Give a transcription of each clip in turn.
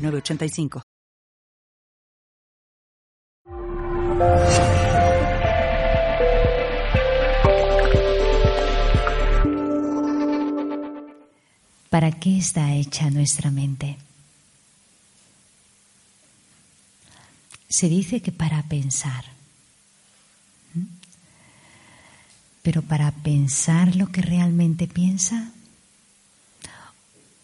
985. ¿Para qué está hecha nuestra mente? Se dice que para pensar. ¿Mm? Pero para pensar lo que realmente piensa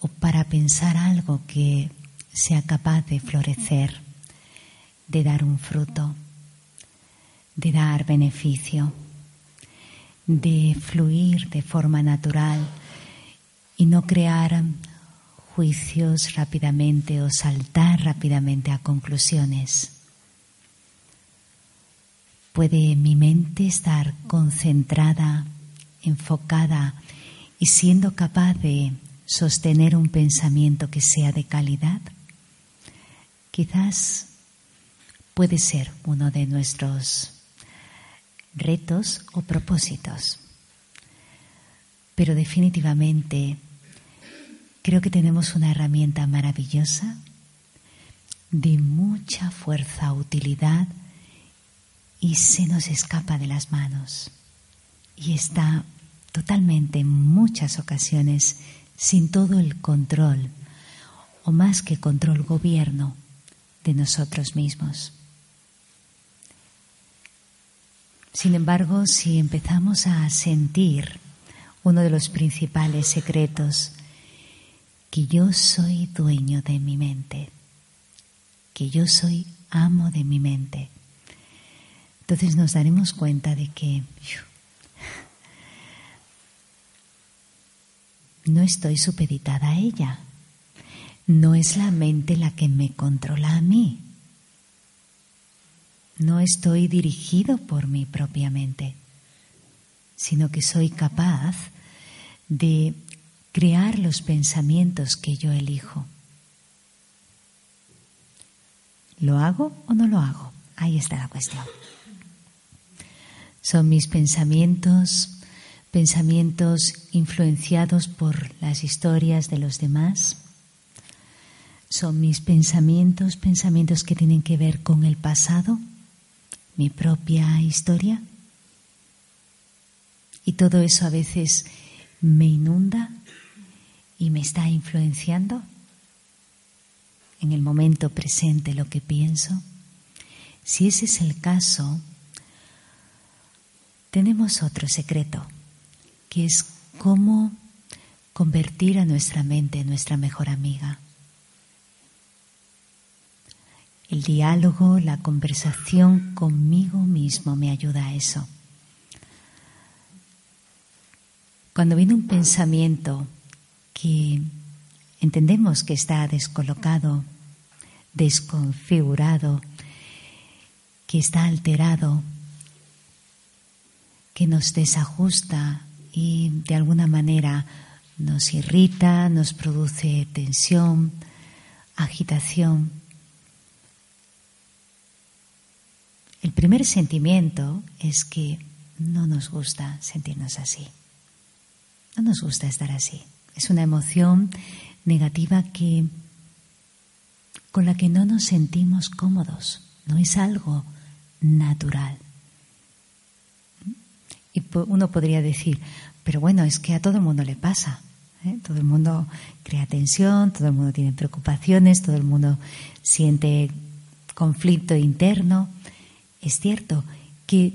o para pensar algo que sea capaz de florecer, de dar un fruto, de dar beneficio, de fluir de forma natural y no crear juicios rápidamente o saltar rápidamente a conclusiones. ¿Puede mi mente estar concentrada, enfocada y siendo capaz de sostener un pensamiento que sea de calidad? Quizás puede ser uno de nuestros retos o propósitos. Pero definitivamente creo que tenemos una herramienta maravillosa de mucha fuerza, utilidad y se nos escapa de las manos. Y está totalmente en muchas ocasiones sin todo el control, o más que control gobierno, de nosotros mismos. Sin embargo, si empezamos a sentir uno de los principales secretos, que yo soy dueño de mi mente, que yo soy amo de mi mente, entonces nos daremos cuenta de que no estoy supeditada a ella. No es la mente la que me controla a mí. No estoy dirigido por mi propia mente, sino que soy capaz de crear los pensamientos que yo elijo. ¿Lo hago o no lo hago? Ahí está la cuestión. Son mis pensamientos, pensamientos influenciados por las historias de los demás, son mis pensamientos, pensamientos que tienen que ver con el pasado, mi propia historia. Y todo eso a veces me inunda y me está influenciando en el momento presente lo que pienso. Si ese es el caso, tenemos otro secreto, que es cómo convertir a nuestra mente en nuestra mejor amiga. El diálogo, la conversación conmigo mismo me ayuda a eso. Cuando viene un pensamiento que entendemos que está descolocado, desconfigurado, que está alterado, que nos desajusta y de alguna manera nos irrita, nos produce tensión, agitación, El primer sentimiento es que no nos gusta sentirnos así. No nos gusta estar así. Es una emoción negativa que con la que no nos sentimos cómodos. No es algo natural. Y uno podría decir, pero bueno, es que a todo el mundo le pasa. ¿eh? Todo el mundo crea tensión, todo el mundo tiene preocupaciones, todo el mundo siente conflicto interno. Es cierto que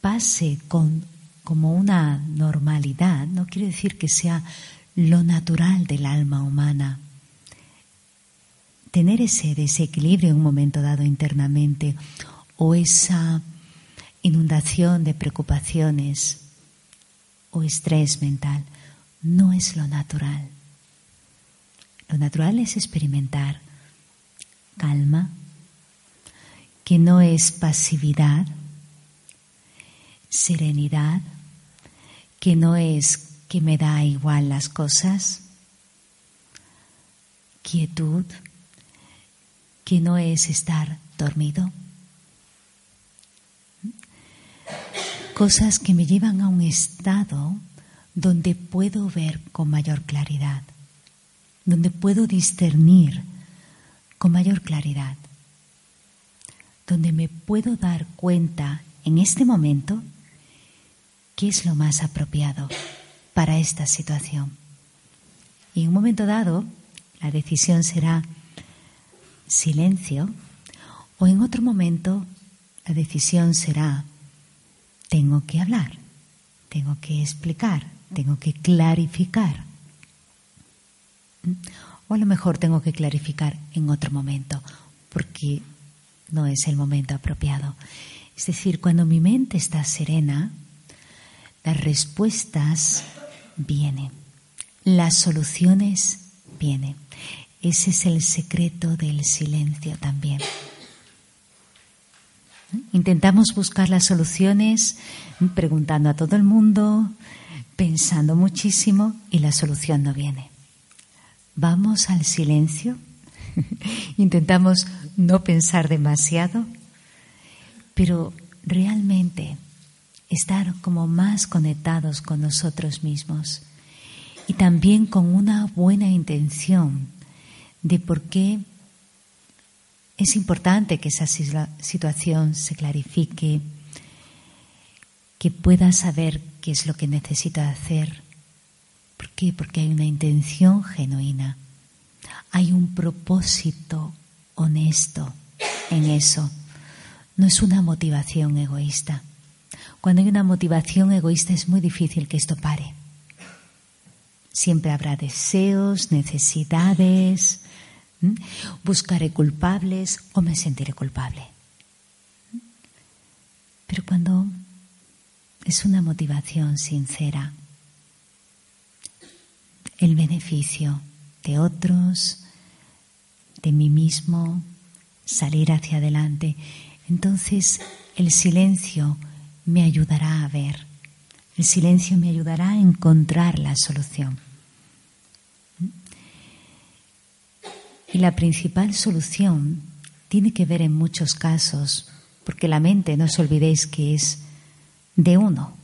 pase con, como una normalidad no quiere decir que sea lo natural del alma humana. Tener ese desequilibrio en un momento dado internamente o esa inundación de preocupaciones o estrés mental no es lo natural. Lo natural es experimentar calma, que no es pasividad, serenidad, que no es que me da igual las cosas, quietud, que no es estar dormido. Cosas que me llevan a un estado donde puedo ver con mayor claridad, donde puedo discernir con mayor claridad, donde me puedo dar cuenta en este momento qué es lo más apropiado para esta situación. Y en un momento dado, la decisión será silencio o en otro momento la decisión será tengo que hablar, tengo que explicar, tengo que clarificar. O a lo mejor tengo que clarificar en otro momento, porque no es el momento apropiado. Es decir, cuando mi mente está serena, las respuestas vienen, las soluciones vienen. Ese es el secreto del silencio también. Intentamos buscar las soluciones preguntando a todo el mundo, pensando muchísimo y la solución no viene. Vamos al silencio, intentamos no pensar demasiado, pero realmente estar como más conectados con nosotros mismos y también con una buena intención de por qué es importante que esa situación se clarifique, que pueda saber qué es lo que necesita hacer. ¿Por qué? Porque hay una intención genuina, hay un propósito honesto en eso. No es una motivación egoísta. Cuando hay una motivación egoísta es muy difícil que esto pare. Siempre habrá deseos, necesidades, buscaré culpables o me sentiré culpable. Pero cuando es una motivación sincera, el beneficio de otros, de mí mismo, salir hacia adelante, entonces el silencio me ayudará a ver. El silencio me ayudará a encontrar la solución. Y la principal solución tiene que ver en muchos casos, porque la mente, no os olvidéis que es de uno.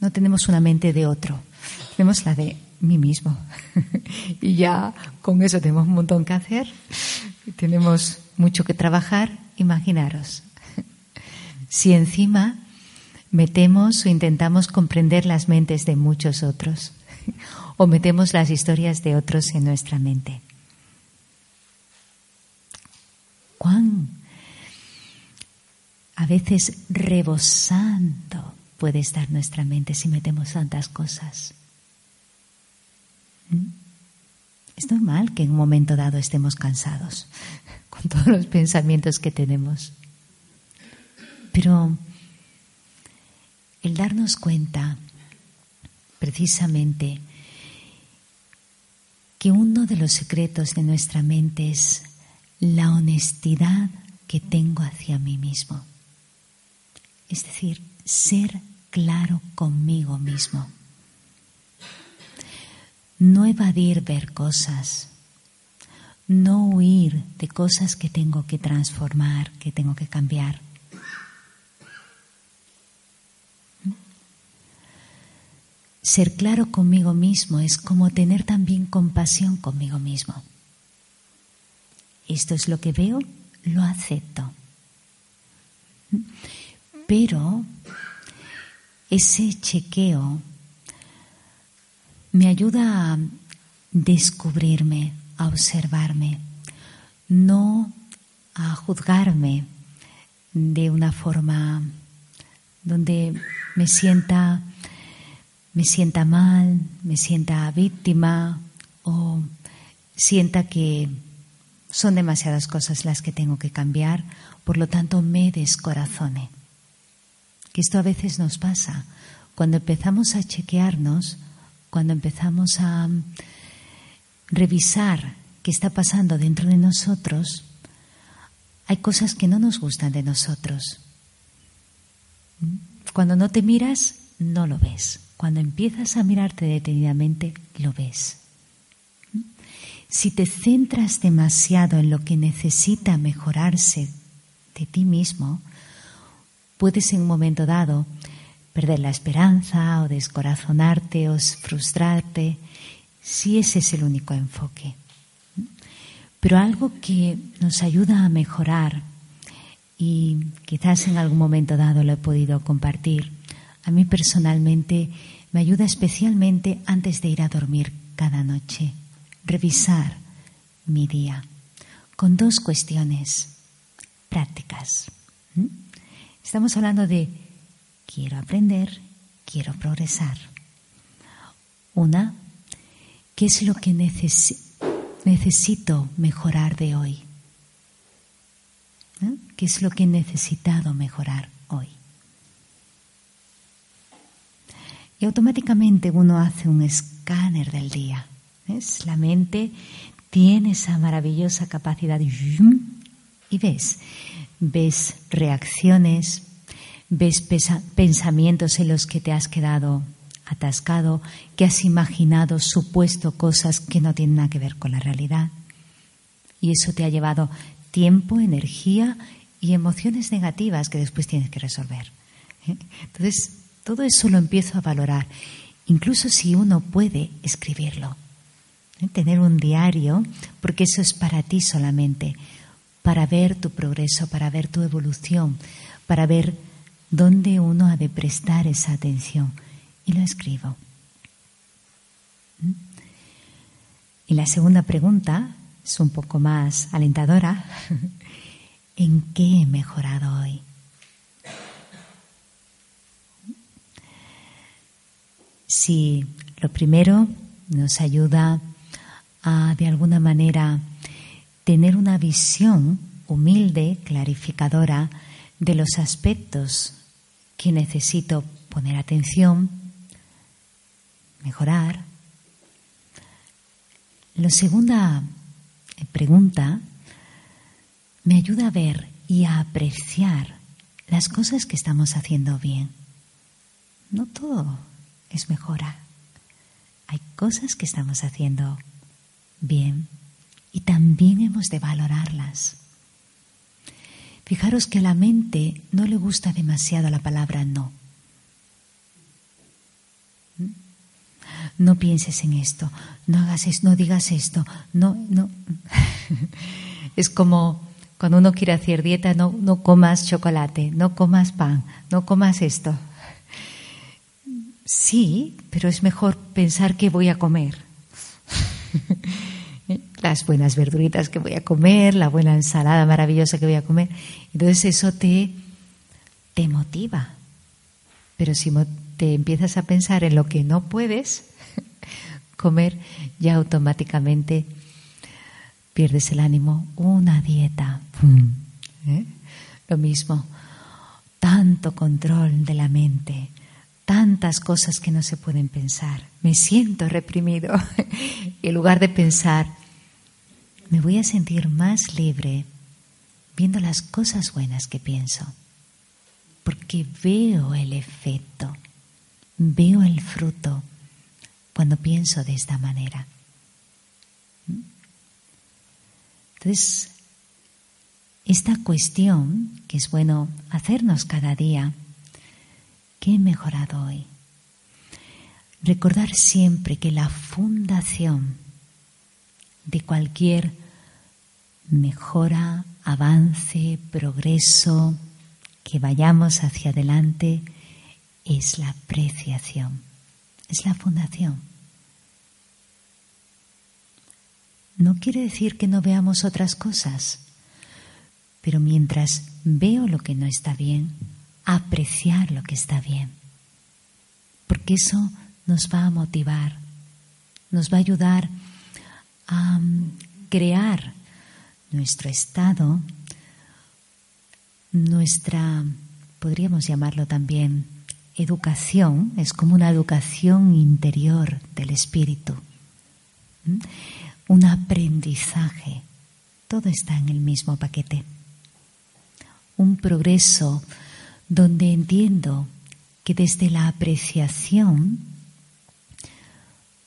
No tenemos una mente de otro, tenemos la de mí mismo. y ya con eso tenemos un montón que hacer, tenemos mucho que trabajar, imaginaros. Si encima metemos o intentamos comprender las mentes de muchos otros, o metemos las historias de otros en nuestra mente. cuán a veces rebosando puede estar nuestra mente si metemos tantas cosas. Es normal que en un momento dado estemos cansados con todos los pensamientos que tenemos. Pero el darnos cuenta precisamente que uno de los secretos de nuestra mente es la honestidad que tengo hacia mí mismo. Es decir, ser claro conmigo mismo. No evadir ver cosas, no huir de cosas que tengo que transformar, que tengo que cambiar. Ser claro conmigo mismo es como tener también compasión conmigo mismo esto es lo que veo, lo acepto. Pero ese chequeo me ayuda a descubrirme, a observarme, no a juzgarme de una forma donde me sienta me sienta mal, me sienta víctima o sienta que son demasiadas cosas las que tengo que cambiar, por lo tanto me descorazone. Que esto a veces nos pasa. Cuando empezamos a chequearnos, cuando empezamos a revisar que está pasando dentro de nosotros, hay cosas que no nos gustan de nosotros. Cuando no te miras, no lo ves. Cuando empiezas a mirarte detenidamente, lo ves. Si te centras demasiado en lo que necesita mejorarse de ti mismo, puedes en un momento dado perder la esperanza o descorazonarte o frustrarte, si ese es el único enfoque. Pero algo que nos ayuda a mejorar y quizás en algún momento dado lo he podido compartir, a mí personalmente me ayuda especialmente antes de ir a dormir cada noche, revisar mi día con dos cuestiones prácticas. ¿Mm? Estamos hablando de quiero aprender, quiero progresar. Una, ¿qué es lo que necesito mejorar de hoy? ¿Qué es lo que he necesitado mejorar hoy? Y automáticamente uno hace un escáner del día. ¿Ves? La mente tiene esa maravillosa capacidad. Y ves, ves reacciones, ves pensamientos en los que te has quedado atascado, que has imaginado, supuesto cosas que no tienen nada que ver con la realidad. Y eso te ha llevado tiempo, energía y emociones negativas que después tienes que resolver. ¿eh? Entonces, todo eso lo empiezo a valorar, incluso si uno puede escribirlo. ¿eh? Tener un diario, porque eso es para ti solamente, para ver tu progreso, para ver tu evolución, para ver dónde uno ha de prestar esa atención. Y lo escribo. ¿Mm? Y la segunda pregunta es un poco más alentadora. ¿En qué he mejorado hoy? Si lo primero nos ayuda a, de alguna manera, tener una visión humilde, clarificadora de los aspectos que necesito poner atención, mejorar. La segunda pregunta me ayuda a ver y a apreciar las cosas que estamos haciendo bien. No todo es mejora. Hay cosas que estamos haciendo bien y también hemos de valorarlas. Fijaros que a la mente no le gusta demasiado la palabra no. ¿Mm? No pienses en esto, no hagas esto, no digas esto, no, no. es como cuando uno quiere hacer dieta, no, no comas chocolate, no comas pan, no comas esto. Sí, pero es mejor pensar que voy a comer. Las buenas verduritas que voy a comer, la buena ensalada maravillosa que voy a comer. Entonces eso te, te motiva. Pero si te empiezas a pensar en lo que no puedes comer, ya automáticamente pierdes el ánimo, una dieta. ¿Eh? Lo mismo, tanto control de la mente, tantas cosas que no se pueden pensar. Me siento reprimido. en lugar de pensar, me voy a sentir más libre viendo las cosas buenas que pienso, porque veo el efecto, veo el fruto cuando pienso de esta manera. Entonces, esta cuestión que es bueno hacernos cada día, ¿qué he mejorado hoy? Recordar siempre que la fundación de cualquier mejora, avance, progreso, que vayamos hacia adelante, es la apreciación, es la fundación. No quiere decir que no veamos otras cosas, pero mientras veo lo que no está bien, apreciar lo que está bien, porque eso nos va a motivar, nos va a ayudar a mm, crear nuestro estado, nuestra, podríamos llamarlo también, educación, es como una educación interior del espíritu un aprendizaje. Todo está en el mismo paquete. Un progreso donde entiendo que desde la apreciación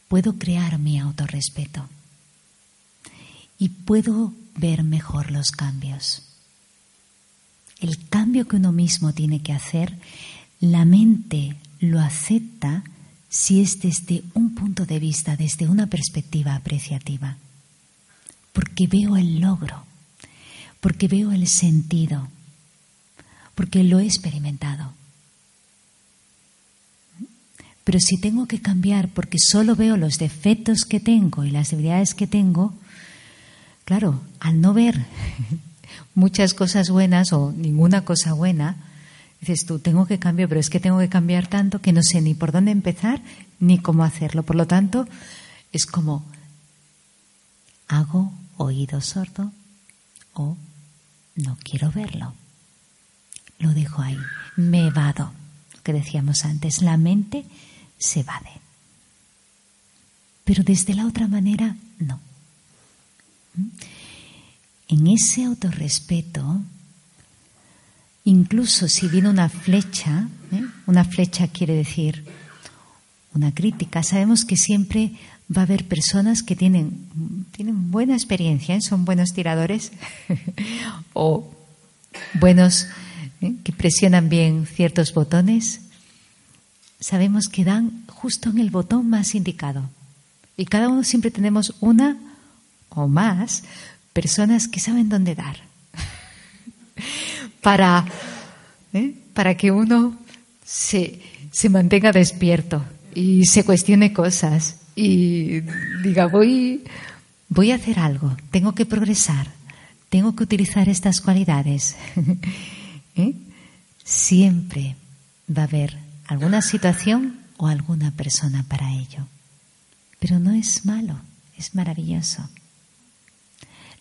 puedo crear mi autorrespeto y puedo ver mejor los cambios. El cambio que uno mismo tiene que hacer, la mente lo acepta si es desde un punto de vista, desde una perspectiva apreciativa. Porque veo el logro, porque veo el sentido, porque lo he experimentado. Pero si tengo que cambiar porque solo veo los defectos que tengo y las debilidades que tengo, claro, al no ver muchas cosas buenas o ninguna cosa buena, dices tú, tengo que cambiar, pero es que tengo que cambiar tanto que no sé ni por dónde empezar ni cómo hacerlo. Por lo tanto, es como hago oído sordo o no quiero verlo. Lo dejo ahí, me vado, que decíamos antes, la mente se evade. Pero desde la otra manera, no. En ese autorrespeto, incluso si viene una flecha, ¿eh? una flecha quiere decir una crítica, sabemos que siempre va a haber personas que tienen, tienen buena experiencia, ¿eh? son buenos tiradores o buenos ¿eh? que presionan bien ciertos botones sabemos que dan justo en el botón más indicado. Y cada uno siempre tenemos una o más personas que saben dónde dar. para, ¿eh? para que uno se, se mantenga despierto y se cuestione cosas y diga, voy, voy a hacer algo, tengo que progresar, tengo que utilizar estas cualidades. ¿Eh? Siempre va a haber alguna situación o alguna persona para ello. Pero no es malo, es maravilloso.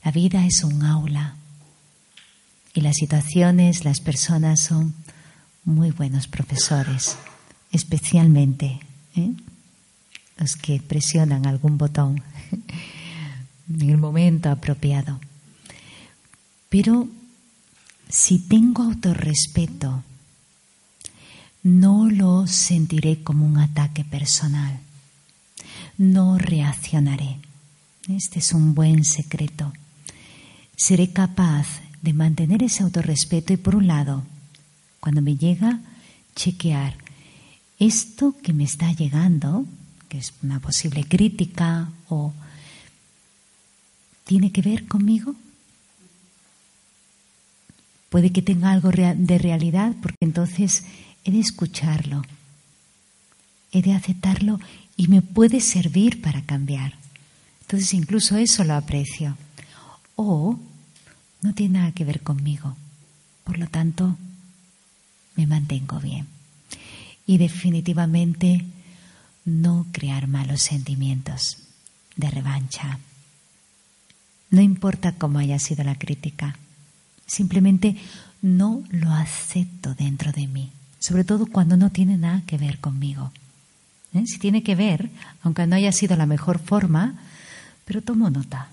La vida es un aula y las situaciones, las personas son muy buenos profesores, especialmente ¿eh? los que presionan algún botón en el momento apropiado. Pero si tengo autorrespeto, no lo sentiré como un ataque personal. No reaccionaré. Este es un buen secreto. Seré capaz de mantener ese autorrespeto y por un lado, cuando me llega, chequear esto que me está llegando, que es una posible crítica o tiene que ver conmigo. Puede que tenga algo de realidad porque entonces he de escucharlo, he de aceptarlo y me puede servir para cambiar. Entonces incluso eso lo aprecio. O no tiene nada que ver conmigo. Por lo tanto, me mantengo bien. Y definitivamente no crear malos sentimientos de revancha. No importa cómo haya sido la crítica, simplemente no lo acepto dentro de mí sobre todo cuando no tiene nada que ver conmigo. ¿Eh? Si tiene que ver, aunque no haya sido la mejor forma, pero tomo nota.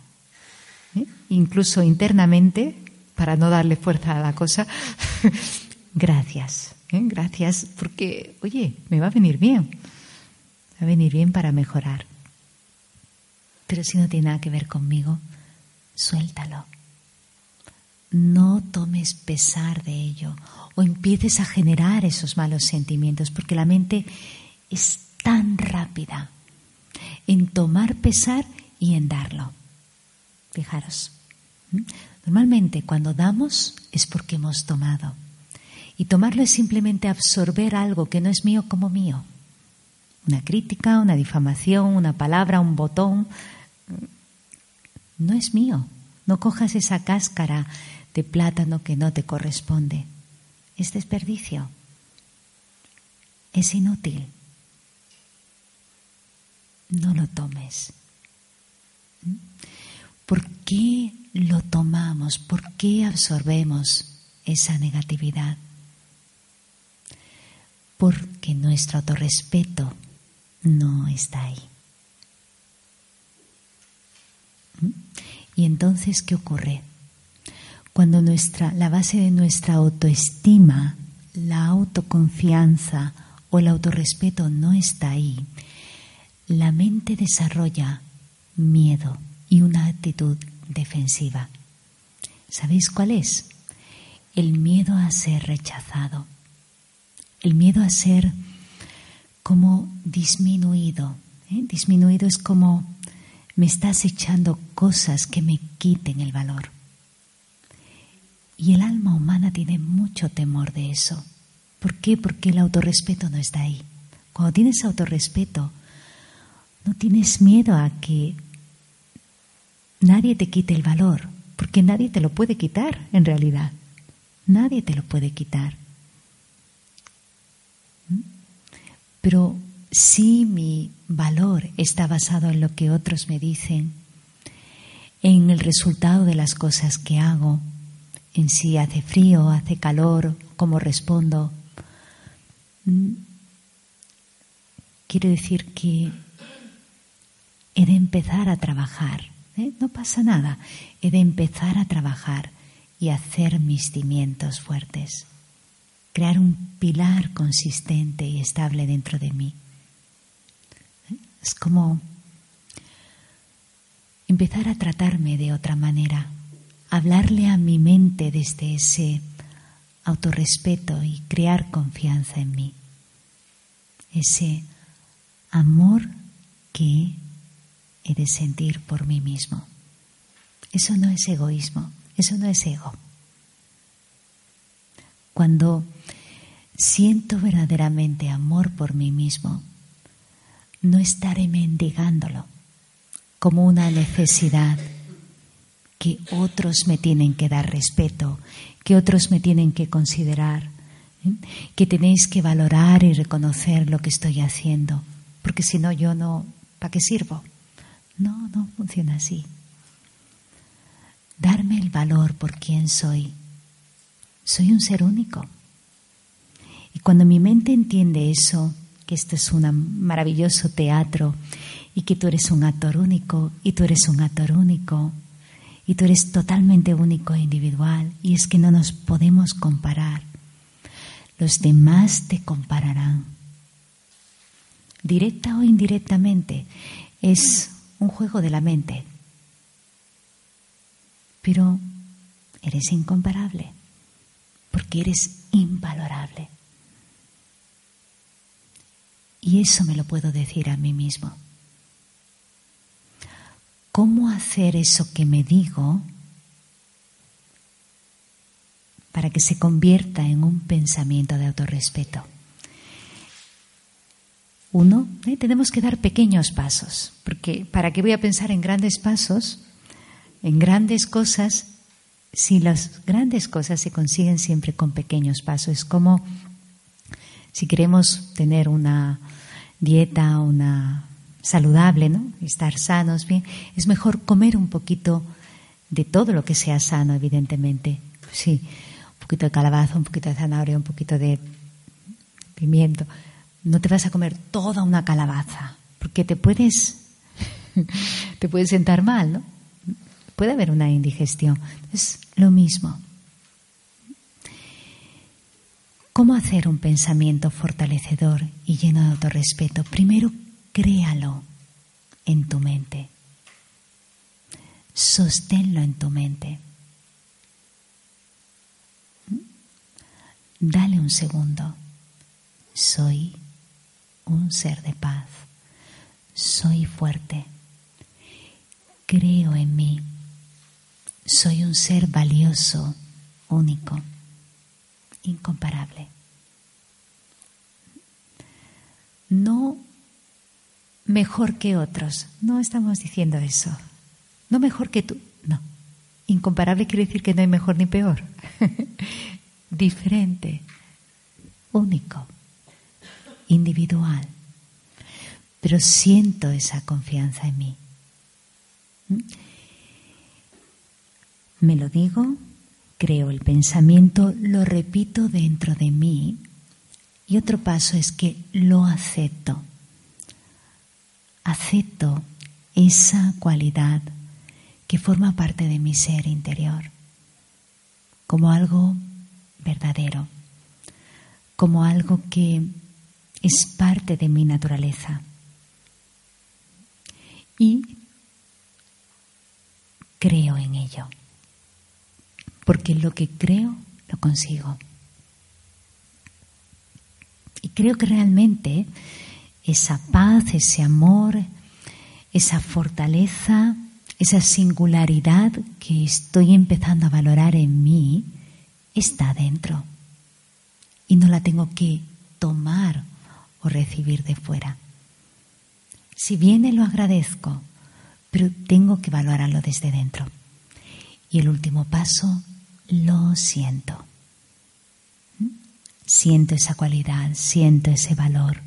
¿Eh? Incluso internamente, para no darle fuerza a la cosa, gracias, ¿eh? gracias, porque, oye, me va a venir bien, va a venir bien para mejorar. Pero si no tiene nada que ver conmigo, suéltalo. No tomes pesar de ello o empieces a generar esos malos sentimientos, porque la mente es tan rápida en tomar pesar y en darlo. Fijaros, normalmente cuando damos es porque hemos tomado. Y tomarlo es simplemente absorber algo que no es mío como mío. Una crítica, una difamación, una palabra, un botón. No es mío. No cojas esa cáscara de plátano que no te corresponde es desperdicio, es inútil. No lo tomes. ¿Por qué lo tomamos? ¿Por qué absorbemos esa negatividad? Porque nuestro autorrespeto no está ahí. Y entonces, ¿qué ocurre? Cuando nuestra, la base de nuestra autoestima, la autoconfianza o el autorrespeto no está ahí, la mente desarrolla miedo y una actitud defensiva. ¿Sabéis cuál es? El miedo a ser rechazado, el miedo a ser como disminuido. ¿eh? Disminuido es como me estás echando cosas que me quiten el valor. Y el alma humana tiene mucho temor de eso. ¿Por qué? Porque el autorrespeto no está ahí. Cuando tienes autorrespeto, no tienes miedo a que nadie te quite el valor, porque nadie te lo puede quitar en realidad. Nadie te lo puede quitar. ¿Mm? Pero si mi valor está basado en lo que otros me dicen, en el resultado de las cosas que hago, en si hace frío, hace calor, cómo respondo, mm, quiere decir que he de empezar a trabajar. ¿Eh? No pasa nada, he de empezar a trabajar y hacer mis cimientos fuertes, crear un pilar consistente y estable dentro de mí. ¿Eh? Es como empezar a tratarme de otra manera, hablarle a mi mente desde ese autorrespeto y crear confianza en mí. Ese amor que he de sentir por mí mismo. Eso no es egoísmo, eso no es ego. Cuando siento verdaderamente amor por mí mismo, no estaré mendigándolo como una necesidad que otros me tienen que dar respeto, que otros me tienen que considerar, que tenéis que valorar y reconocer lo que estoy haciendo, porque si no yo no, ¿para qué sirvo? No, no funciona así. Darme el valor por quien soy. Soy un ser único. Y cuando mi mente entiende eso, que esto es un maravilloso teatro y que tú eres un actor único y tú eres un actor único y tú eres totalmente único e individual y es que no nos podemos comparar. Los demás te compararán. Directa o indirectamente es un juego de la mente. Pero eres incomparable porque eres invalorable. Y eso me lo puedo decir a mí mismo cómo hacer eso que me digo para que se convierta en un pensamiento de autorrespeto. Uno, tenemos que dar pequeños pasos, porque ¿para qué voy a pensar en grandes pasos, en grandes cosas, si las grandes cosas se consiguen siempre con pequeños pasos? Es como si queremos tener una dieta, una saludable, ¿no? Estar sanos, bien, es mejor comer un poquito de todo lo que sea sano, evidentemente. Sí, un poquito de calabaza, un poquito de zanahoria, un poquito de pimiento. No te vas a comer toda una calabaza, porque te puedes, te puedes sentar mal, ¿no? Puede haber una indigestión. Es lo mismo. ¿Cómo hacer un pensamiento fortalecedor y lleno de autorrespeto? Primero, créalo en tu mente. Sosténlo en tu mente. Dale un segundo. Soy un ser de paz. Soy fuerte. Creo en mí. Soy un ser valioso, único, incomparable. No mejor que otros. No estamos diciendo eso. No mejor que tú. No. Incomparable quiere decir que no hay mejor ni peor. Diferente, único, individual. Pero siento esa confianza en mí. ¿Mm? Me lo digo, creo el pensamiento, lo repito dentro de mí. Y otro paso es que lo acepto acepto esa cualidad que forma parte de mi ser interior, como algo verdadero, como algo que es parte de mi naturaleza. Y creo en ello, porque lo que creo lo consigo. Y creo que realmente esa paz, ese amor, esa fortaleza, esa singularidad que estoy empezando a valorar en mí, está dentro. Y no la tengo que tomar o recibir de fuera. Si viene lo agradezco, pero tengo que valorarlo desde dentro. Y el último paso, lo siento. Siento esa cualidad, siento ese valor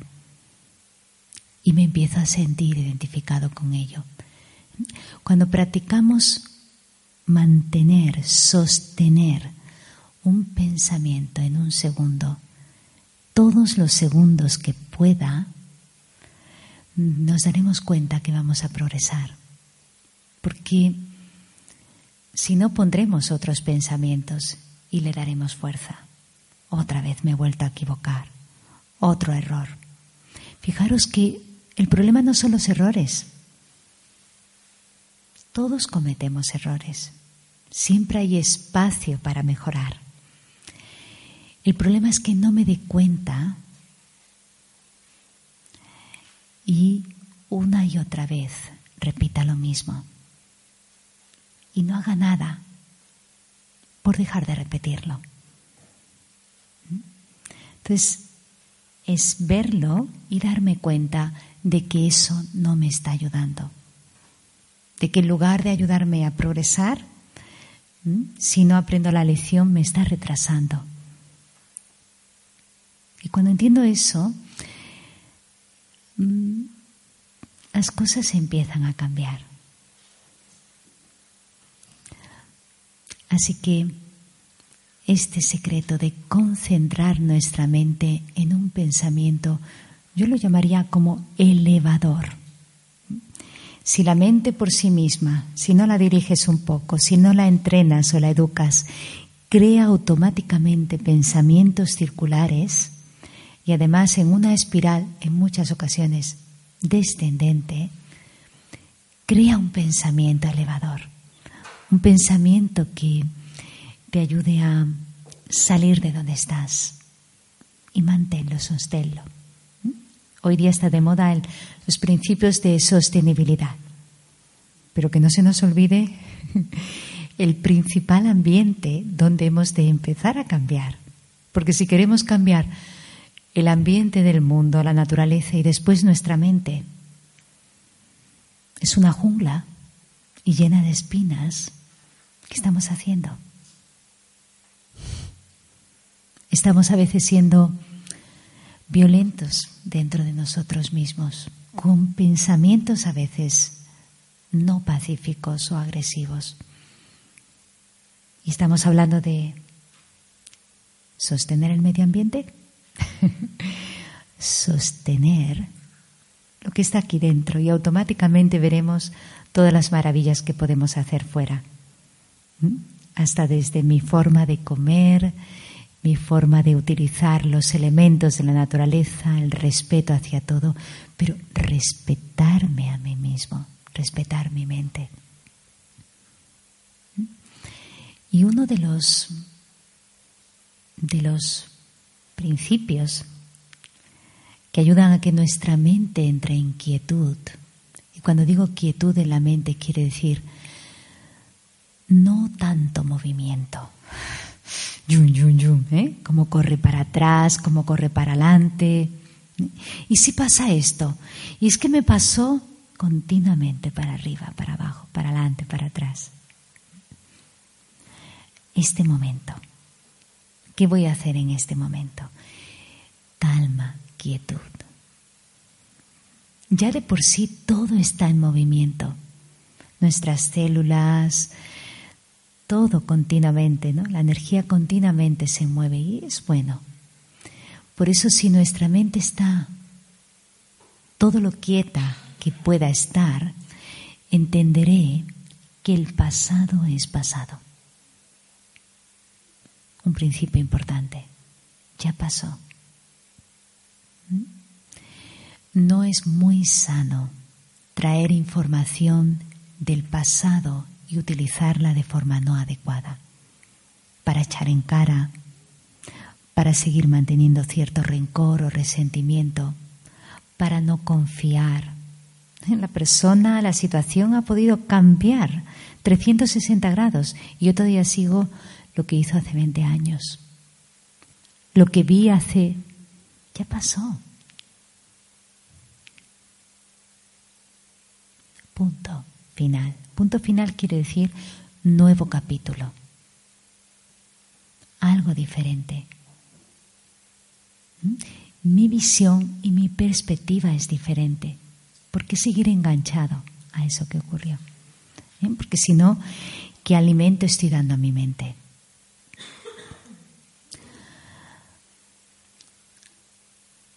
y me empiezo a sentir identificado con ello. Cuando practicamos mantener, sostener un pensamiento en un segundo, todos los segundos que pueda, nos daremos cuenta que vamos a progresar. Porque si no pondremos otros pensamientos y le daremos fuerza. Otra vez me he vuelto a equivocar. Otro error. Fijaros que el problema no son los errores. Todos cometemos errores. Siempre hay espacio para mejorar. El problema es que no me dé cuenta y una y otra vez repita lo mismo. Y no haga nada por dejar de repetirlo. Entonces, es verlo y darme cuenta de que eso no me está ayudando. De que en lugar de ayudarme a progresar, si no aprendo la lección, me está retrasando. Y cuando entiendo eso, las cosas empiezan a cambiar. Así que este secreto de concentrar nuestra mente en un pensamiento, yo lo llamaría como elevador. Si la mente por sí misma, si no la diriges un poco, si no la entrenas o la educas, crea automáticamente pensamientos circulares, y además en una espiral, en muchas ocasiones descendente, crea un pensamiento elevador, un pensamiento que te ayude a salir de donde estás y manténlo, sosténlo. ¿Mm? Hoy día está de moda los principios de sostenibilidad, pero que no se nos olvide el principal ambiente donde hemos de empezar a cambiar, porque si queremos cambiar el ambiente del mundo, la naturaleza y después nuestra mente. Es una jungla y llena de espinas. ¿Qué estamos haciendo? Estamos a veces siendo violentos dentro de nosotros mismos, con pensamientos a veces no pacíficos o agresivos. Y estamos hablando de sostener el medio ambiente sostener lo que está aquí dentro y automáticamente veremos todas las maravillas que podemos hacer fuera. Hasta desde mi forma de comer, mi forma de utilizar los elementos de la naturaleza, el respeto hacia todo, pero respetarme a mí mismo, respetar mi mente. Y uno de los de los principios que ayudan a que nuestra mente entre en quietud. Y cuando digo quietud en la mente quiere decir no tanto movimiento. Yum, yum, yum, ¿eh? Como corre para atrás, como corre para adelante. Y si pasa esto, y es que me pasó continuamente para arriba, para abajo, para adelante, para atrás. Este momento. ¿Qué voy a hacer en este momento? Calma, quietud. Ya de por sí todo está en movimiento. Nuestras células, todo continuamente, ¿no? La energía continuamente se mueve y es bueno. Por eso si nuestra mente está todo lo quieta que pueda estar, entenderé que el pasado es pasado. Un principio importante. Ya pasó. ¿Mm? No es muy sano traer información del pasado y utilizarla de forma no adecuada para echar en cara, para seguir manteniendo cierto rencor o resentimiento, para no confiar. En la persona, la situación ha podido cambiar 360 grados y yo todavía sigo lo que hizo hace 20 años. Lo que vi hace... ya pasó. Punto final. Punto final quiere decir nuevo capítulo. Algo diferente. ¿Mm? Mi visión y mi perspectiva es diferente. ¿Por qué seguir enganchado a eso que ocurrió? ¿Eh? Porque si no, ¿qué alimento estoy dando a mi mente?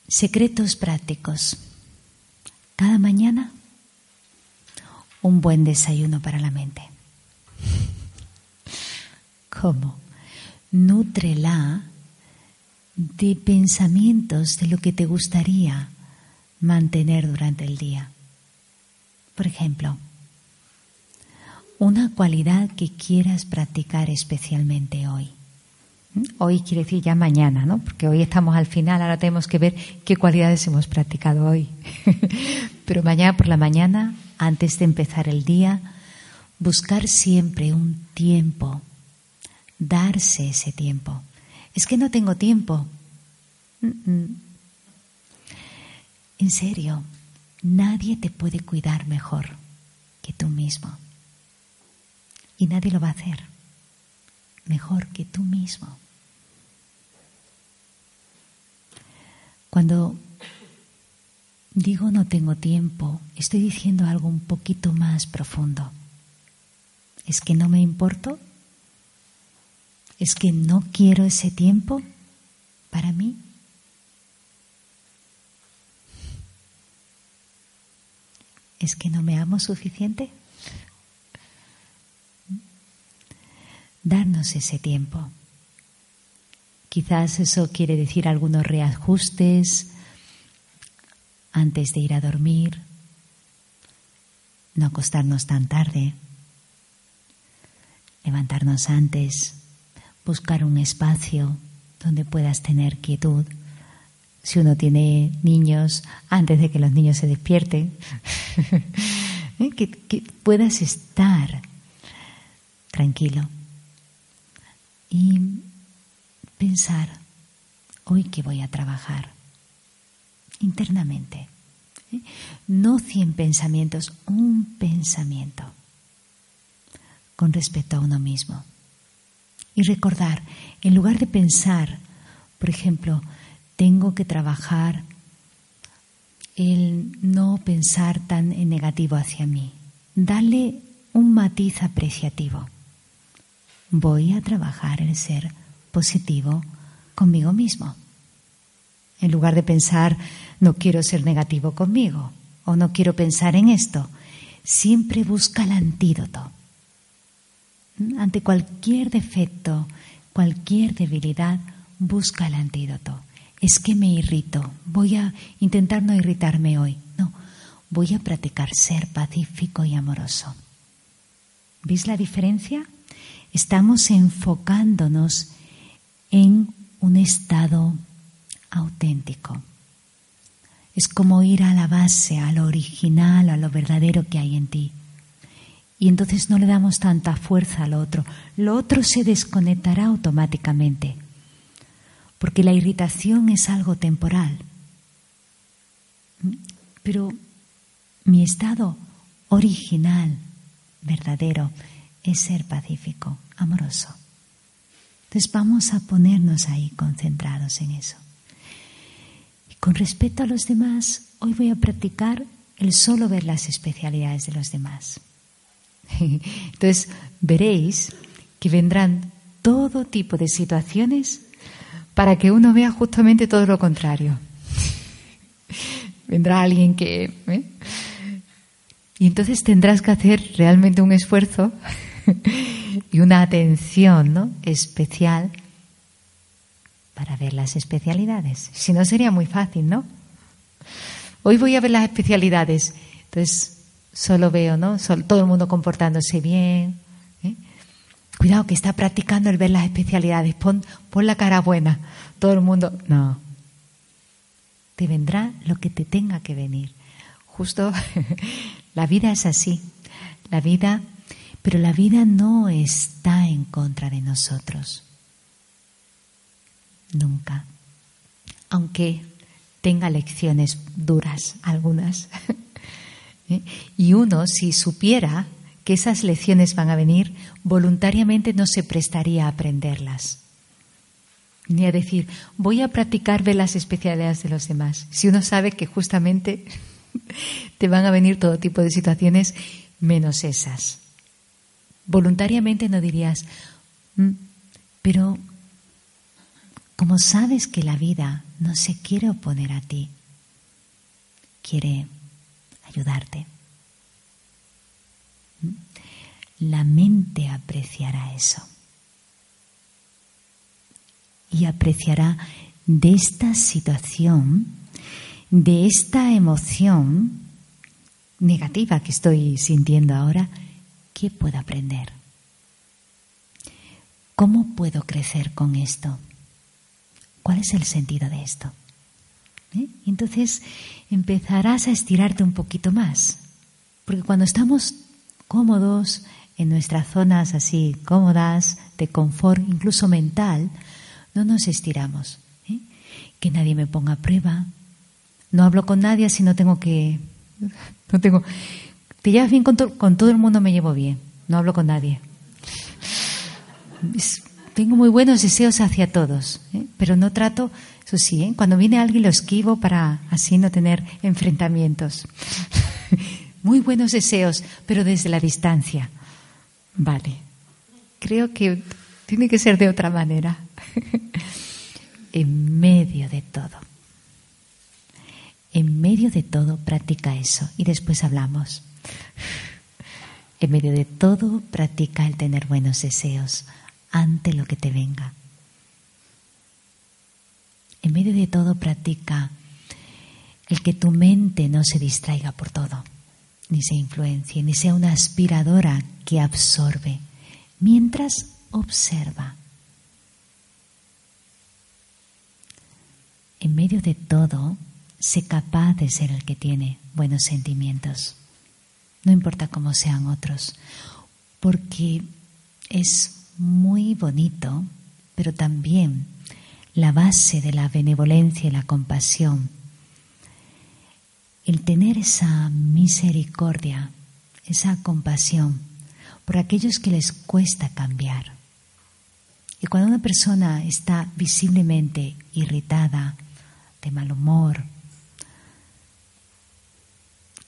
Secretos prácticos. Cada mañana un buen desayuno para la mente. ¿Cómo? Nútrela de pensamientos de lo que te gustaría mantener durante el día. Por ejemplo, una cualidad que quieras practicar especialmente hoy. Hoy quiere decir ya mañana, ¿no? Porque hoy estamos al final, ahora tenemos que ver qué cualidades hemos practicado hoy. Pero mañana por la mañana antes de empezar el día, buscar siempre un tiempo, darse ese tiempo. Es que no tengo tiempo. En serio, nadie te puede cuidar mejor que tú mismo. Y nadie lo va a hacer mejor que tú mismo. Cuando digo no tengo tiempo, estoy diciendo algo un poquito más profundo. ¿Es que no me importo? ¿Es que no quiero ese tiempo para mí? ¿Es que no me amo suficiente? Darnos ese tiempo. Quizás eso quiere decir algunos reajustes, antes de ir a dormir, no acostarnos tan tarde, levantarnos antes, buscar un espacio donde puedas tener quietud. Si uno tiene niños, antes de que los niños se despierten, ¿eh? que, que puedas estar tranquilo y pensar, hoy que voy a trabajar, internamente. ¿eh? No cien pensamientos, un pensamiento con respecto a uno mismo. Y recordar, en lugar de pensar, por ejemplo, tengo que trabajar el no pensar tan en negativo hacia mí, dale un matiz apreciativo. Voy a trabajar el ser positivo conmigo mismo. En lugar de pensar, no quiero ser negativo conmigo o no quiero pensar en esto, siempre busca el antídoto. Ante cualquier defecto, cualquier debilidad, busca el antídoto. Es que me irrito, voy a intentar no irritarme hoy. No, voy a practicar ser pacífico y amoroso. ¿Veis la diferencia? Estamos enfocándonos en un estado auténtico. Es como ir a la base, a lo original, a lo verdadero que hay en ti. Y entonces no le damos tanta fuerza al otro. Lo otro se desconectará automáticamente. Porque la irritación es algo temporal. Pero mi estado original, verdadero, es ser pacífico, amoroso. Entonces vamos a ponernos ahí concentrados en eso. Con respecto a los demás, hoy voy a practicar el solo ver las especialidades de los demás. Entonces veréis que vendrán todo tipo de situaciones para que uno vea justamente todo lo contrario. Vendrá alguien que, ¿eh? Y entonces tendrás que hacer realmente un esfuerzo y una atención ¿no? especial para ver las especialidades. Si no sería muy fácil, ¿no? Hoy voy a ver las especialidades. Entonces, solo veo, ¿no? todo el mundo comportándose bien. ¿eh? Cuidado que está practicando el ver las especialidades. Pon, pon la cara buena. Todo el mundo. No. Te vendrá lo que te tenga que venir. Justo la vida es así. La vida, pero la vida no está en contra de nosotros. Nunca. Aunque tenga lecciones duras, algunas. ¿Eh? Y uno, si supiera que esas lecciones van a venir, voluntariamente no se prestaría a aprenderlas. Ni a decir, voy a practicar ver las especialidades de los demás. Si uno sabe que justamente te van a venir todo tipo de situaciones menos esas. Voluntariamente no dirías, mm, pero como sabes que la vida no se quiere oponer a ti, quiere ayudarte. La mente apreciará eso y apreciará de esta situación, de esta emoción negativa que estoy sintiendo ahora, ¿qué puedo aprender? ¿Cómo puedo crecer con esto? ¿Cuál es el sentido de esto? ¿Eh? Entonces empezarás a estirarte un poquito más, porque cuando estamos cómodos en nuestras zonas así cómodas, de confort, incluso mental, no nos estiramos. ¿eh? Que nadie me ponga a prueba. No hablo con nadie si no tengo que. No tengo. Te llevas bien con, todo el mundo, me llevo bien. No hablo con nadie. Tengo muy buenos deseos hacia todos, ¿eh? pero no trato, eso sí, ¿eh? cuando viene alguien lo esquivo para así no tener enfrentamientos. muy buenos deseos, pero desde la distancia. Vale. Creo que tiene que ser de otra manera. en medio de todo. En medio de todo practica eso y después hablamos. En medio de todo practica el tener buenos deseos ante lo que te venga. En medio de todo practica el que tu mente no se distraiga por todo, ni se influencie, ni sea una aspiradora que absorbe, mientras observa. En medio de todo, sé capaz de ser el que tiene buenos sentimientos, no importa cómo sean otros, porque es muy bonito, pero también la base de la benevolencia y la compasión. El tener esa misericordia, esa compasión por aquellos que les cuesta cambiar. Y cuando una persona está visiblemente irritada, de mal humor,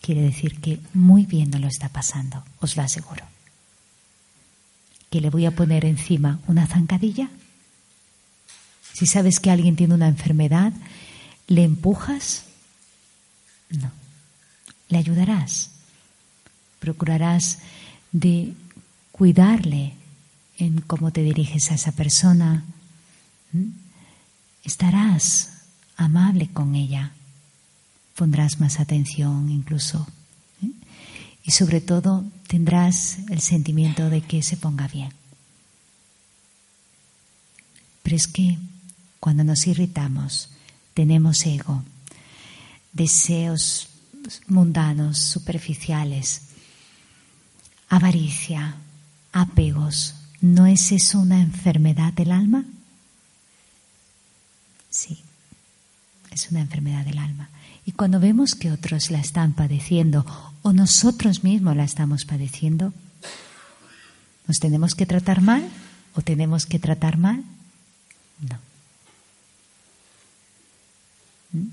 quiere decir que muy bien no lo está pasando, os lo aseguro que le voy a poner encima una zancadilla? Si sabes que alguien tiene una enfermedad, ¿le empujas? No. Le ayudarás. Procurarás de cuidarle en cómo te diriges a esa persona. ¿Mm? Estarás amable con ella. Pondrás más atención incluso y sobre todo tendrás el sentimiento de que se ponga bien. Pero es que cuando nos irritamos tenemos ego, deseos mundanos, superficiales, avaricia, apegos. ¿No es eso una enfermedad del alma? Sí, es una enfermedad del alma. Y cuando vemos que otros la están padeciendo o nosotros mismos la estamos padeciendo, ¿nos tenemos que tratar mal o tenemos que tratar mal? No. ¿Mm?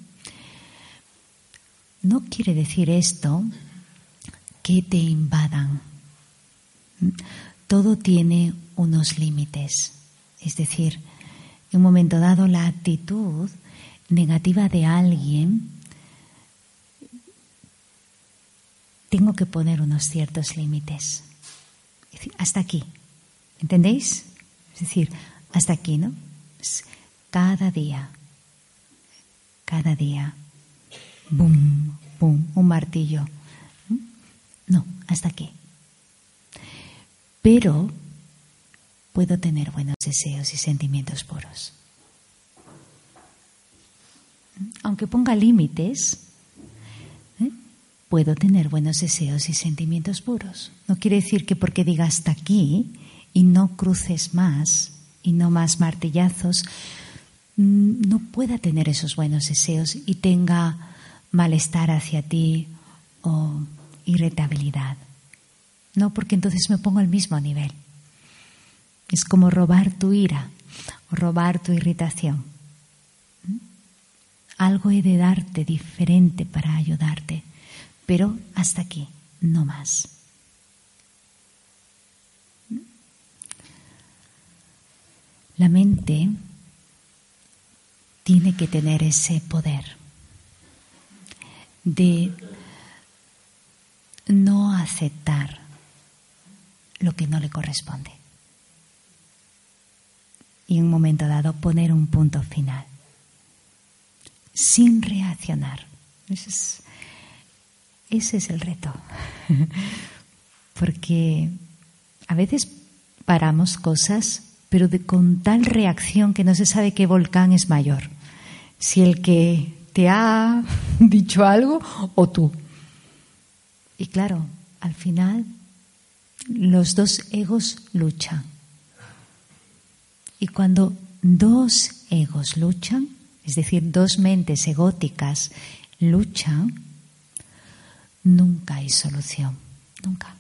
No quiere decir esto que te invadan. ¿Mm? Todo tiene unos límites. Es decir, en un momento dado la actitud negativa de alguien tengo que poner unos ciertos límites. Hasta aquí. ¿Entendéis? Es decir, hasta aquí, ¿no? Cada día, cada día, boom, boom, un martillo. No, hasta aquí. Pero puedo tener buenos deseos y sentimientos puros. Aunque ponga límites. Puedo tener buenos deseos y sentimientos puros. No quiere decir que porque diga hasta aquí y no cruces más y no más martillazos, mm, no pueda tener esos buenos deseos y tenga malestar hacia ti o irritabilidad. No, porque entonces me pongo al mismo nivel. Es como robar tu ira o robar tu irritación. ¿Mm? Algo he de darte diferente para ayudarte, pero hasta aquí, no más. La mente tiene que tener ese poder de no aceptar lo que no le corresponde. Y en un momento dado poner un punto final, sin reaccionar. Ese es, ese es el reto. Porque a veces paramos cosas, pero con tal reacción que no se sabe qué volcán es mayor. Si el que te ha dicho algo o tú. Y claro, al final los dos egos luchan. Y cuando dos egos luchan, es decir, dos mentes egóticas luchan, nunca hay solución, nunca.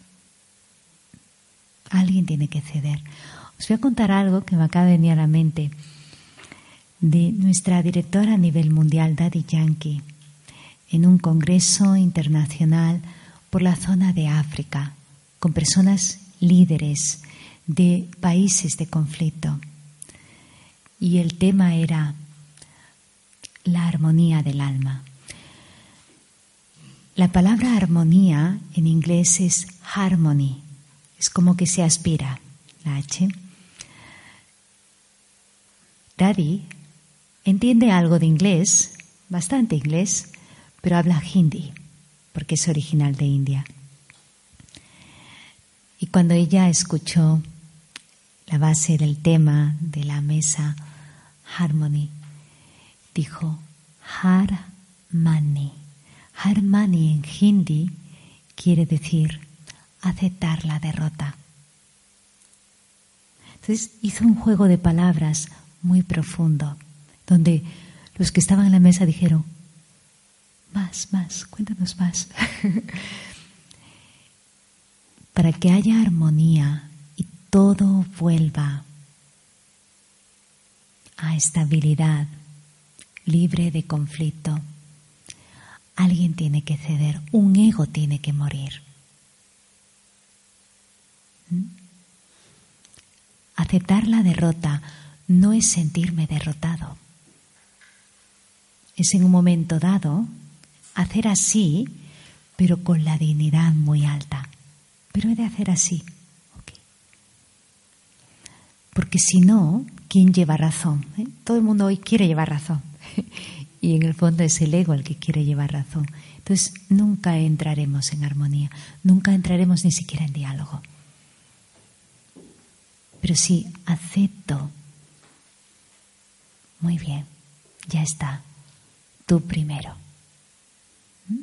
Alguien tiene que ceder. Os voy a contar algo que me acaba de venir a la mente de nuestra directora a nivel mundial, Daddy Yankee, en un congreso internacional por la zona de África, con personas líderes de países de conflicto. Y el tema era la armonía del alma. La palabra armonía en inglés es harmony, es como que se aspira, la H. Daddy entiende algo de inglés, bastante inglés, pero habla hindi, porque es original de India. Y cuando ella escuchó la base del tema de la mesa Harmony, dijo Harmani. Harmani en hindi quiere decir aceptar la derrota. Entonces hizo un juego de palabras muy profundo, donde los que estaban en la mesa dijeron, más, más, cuéntanos más. Para que haya armonía y todo vuelva a estabilidad, libre de conflicto, alguien tiene que ceder, un ego tiene que morir. ¿Mm? Aceptar la derrota no es sentirme derrotado. Es en un momento dado hacer así, pero con la dignidad muy alta. Pero he de hacer así. Porque si no, ¿quién lleva razón? ¿Eh? Todo el mundo hoy quiere llevar razón. y en el fondo es el ego el que quiere llevar razón. Entonces nunca entraremos en armonía, nunca entraremos ni siquiera en diálogo. Pero si acepto, muy bien, ya está, tú primero. ¿Mm?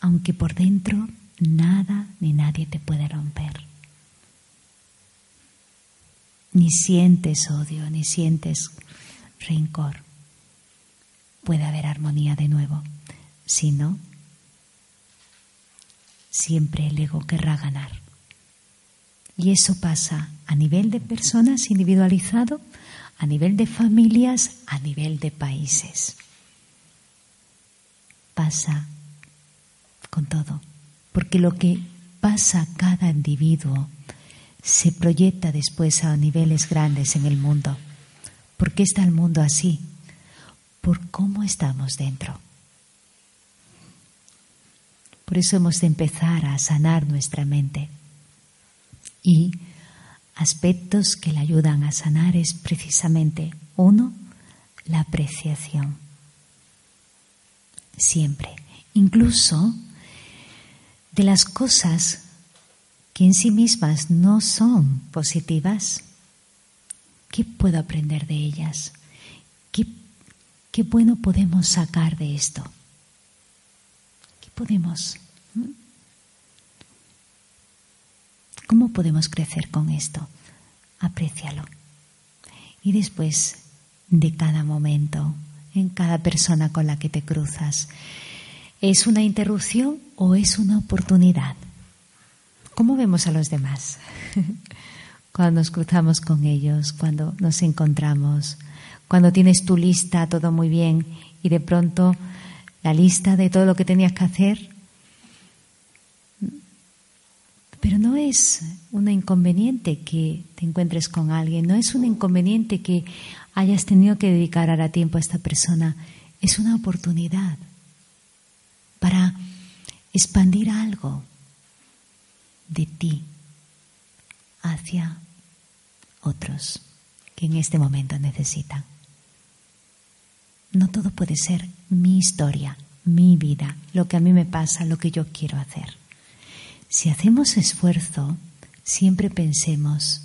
Aunque por dentro nada ni nadie te puede romper ni sientes odio, ni sientes rencor. Puede haber armonía de nuevo. Si no, siempre el ego querrá ganar. Y eso pasa a nivel de personas individualizado, a nivel de familias, a nivel de países. Pasa con todo. Porque lo que pasa a cada individuo se proyecta después a niveles grandes en el mundo. ¿Por qué está el mundo así? Por cómo estamos dentro. Por eso hemos de empezar a sanar nuestra mente. Y aspectos que le ayudan a sanar es precisamente, uno, la apreciación. Siempre. Incluso de las cosas que en sí mismas no son positivas, ¿qué puedo aprender de ellas? ¿Qué, bueno podemos sacar de esto? ¿Qué podemos? ¿Cómo podemos crecer con esto? Aprécialo. Y después de cada momento, en cada persona con la que te cruzas, ¿es una interrupción o es una oportunidad? ¿Cómo vemos a los demás? cuando nos cruzamos con ellos, cuando nos encontramos, cuando tienes tu lista todo muy bien y de pronto la lista de todo lo que tenías que hacer pero no es un inconveniente que te encuentres con alguien, no es un inconveniente que hayas tenido que dedicar ahora tiempo a esta persona, es una oportunidad para expandir algo de ti hacia otros que en este momento necesitan. No todo puede ser mi historia, mi vida, lo que a mí me pasa, lo que yo quiero hacer. Si hacemos esfuerzo, siempre pensemos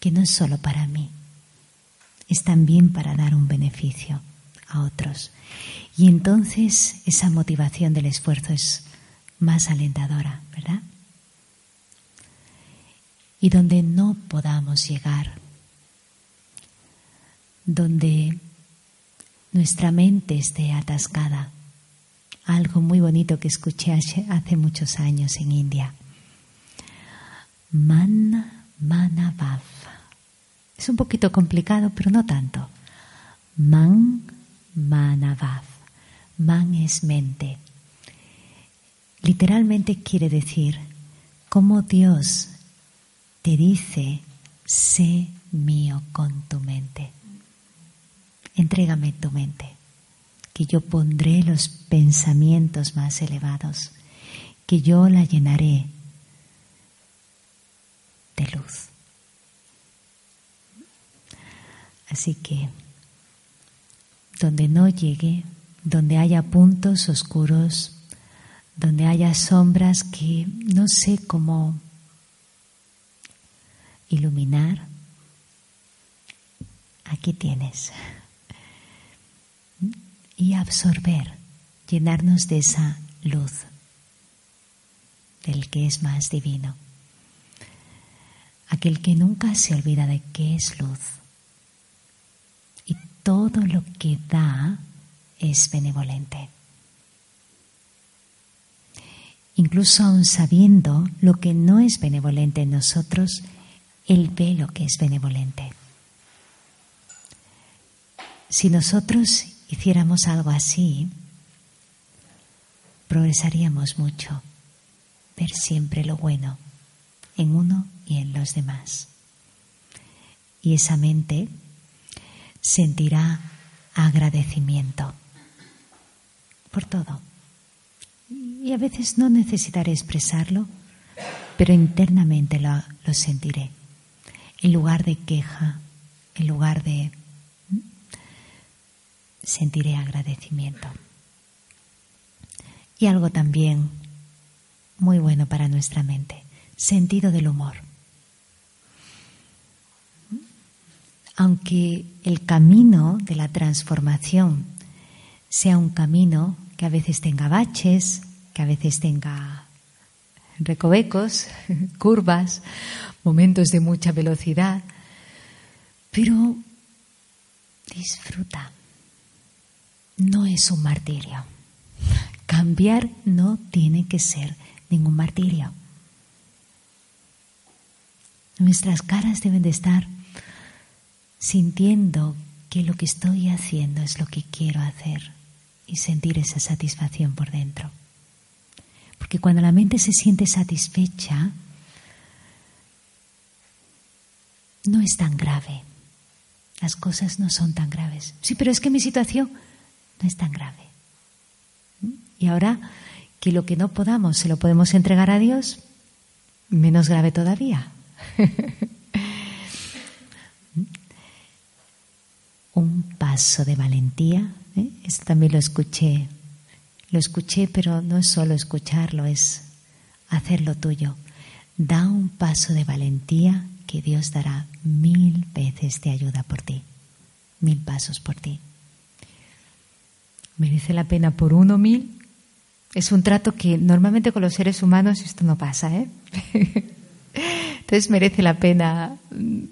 que no es solo para mí, es también para dar un beneficio a otros. Y entonces esa motivación del esfuerzo es más alentadora, ¿verdad? Y donde no podamos llegar, donde nuestra mente esté atascada, algo muy bonito que escuché hace muchos años en India. Man Manavav. Es un poquito complicado, pero no tanto. Man Manavav. Man es mente. Literalmente quiere decir cómo Dios te dice, sé mío con tu mente. Entrégame tu mente que yo pondré los pensamientos más elevados, que yo la llenaré de luz. Así que donde no llegue, donde haya puntos oscuros, donde haya sombras que no sé cómo iluminar, aquí tienes y absorber, llenarnos de esa luz del que es más divino. Aquel que nunca se olvida de que es luz. Y todo lo que da es benevolente. Incluso aun sabiendo lo que no es benevolente en nosotros, Él ve lo que es benevolente. Si nosotros hiciéramos algo así, progresaríamos mucho. Ver siempre lo bueno en uno y en los demás. Y esa mente sentirá agradecimiento por todo. Y a veces no necesitaré expresarlo, pero internamente lo, lo sentiré. En lugar de queja, en lugar de sentiré agradecimiento. Y algo también muy bueno para nuestra mente, sentido del humor. Aunque el camino de la transformación sea un camino que a veces tenga baches, que a veces tenga recovecos, curvas, momentos de mucha velocidad, pero disfruta no es un martirio. Cambiar no tiene que ser ningún martirio. Nuestras caras deben de estar sintiendo que lo que estoy haciendo es lo que quiero hacer y sentir esa satisfacción por dentro. Porque cuando la mente se siente satisfecha, no es tan grave. Las cosas no son tan graves. Sí, pero es que mi situación no es tan grave. Y ahora que lo que no podamos se lo podemos entregar a Dios, menos grave todavía. Un paso de valentía, ¿eh? esto también lo escuché, lo escuché, pero no es solo escucharlo, es hacerlo tuyo. Da un paso de valentía que Dios dará mil veces de ayuda por ti, mil pasos por ti. ¿Merece la pena por uno mil? Es un trato que normalmente con los seres humanos esto no pasa, ¿eh? Entonces merece la pena mm,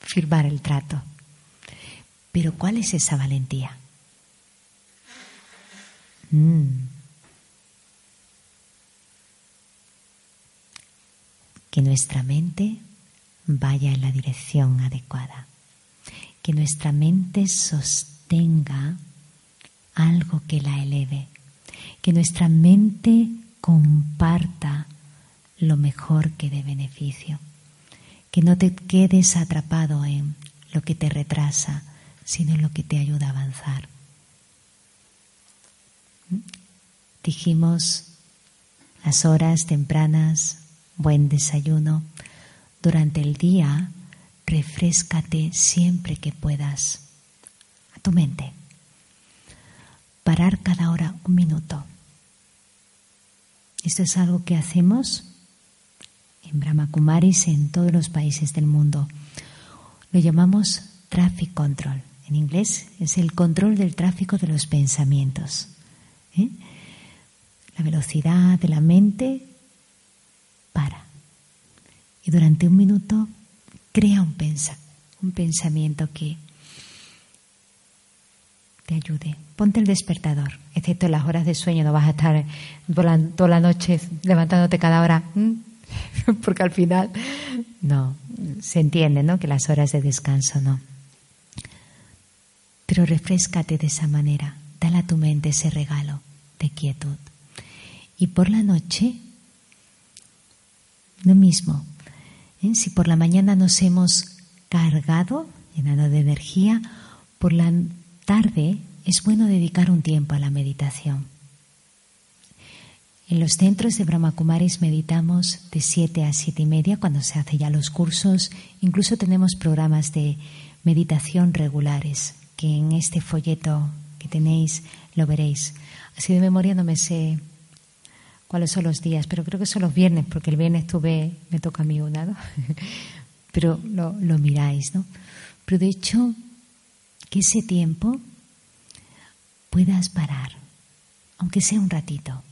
firmar el trato. Pero ¿cuál es esa valentía? Mm. Que nuestra mente vaya en la dirección adecuada. Que nuestra mente sostenga algo que la eleve. Que nuestra mente comparta lo mejor que de beneficio. Que no te quedes atrapado en lo que te retrasa, sino en lo que te ayuda a avanzar. Dijimos las horas tempranas, buen desayuno. Durante el día, refrescate siempre que puedas a tu mente. Parar cada hora un minuto. Esto es algo que hacemos en Brahma Kumaris en todos los países del mundo. Lo llamamos traffic control. En inglés es el control del tráfico de los pensamientos. ¿eh? La velocidad de la mente para. Y durante un minuto crea un, pensa, un pensamiento que te ayude. Ponte el despertador, excepto en las horas de sueño, no vas a estar toda la noche levantándote cada hora, porque al final no, se entiende, ¿no? Que las horas de descanso no. Pero refrescate de esa manera, dale a tu mente ese regalo de quietud. Y por la noche, lo mismo. ¿eh? Si por la mañana nos hemos cargado, llenado de energía, por la tarde es bueno dedicar un tiempo a la meditación. En los centros de Brahma Kumaris meditamos de 7 a siete y media cuando se hacen ya los cursos. Incluso tenemos programas de meditación regulares, que en este folleto que tenéis lo veréis. Así de memoria no me sé cuáles son los días, pero creo que son los viernes, porque el viernes tuve, me toca a mí una, ¿no? pero lo, lo miráis, ¿no? Pero de hecho, que ese tiempo puedas parar, aunque sea un ratito.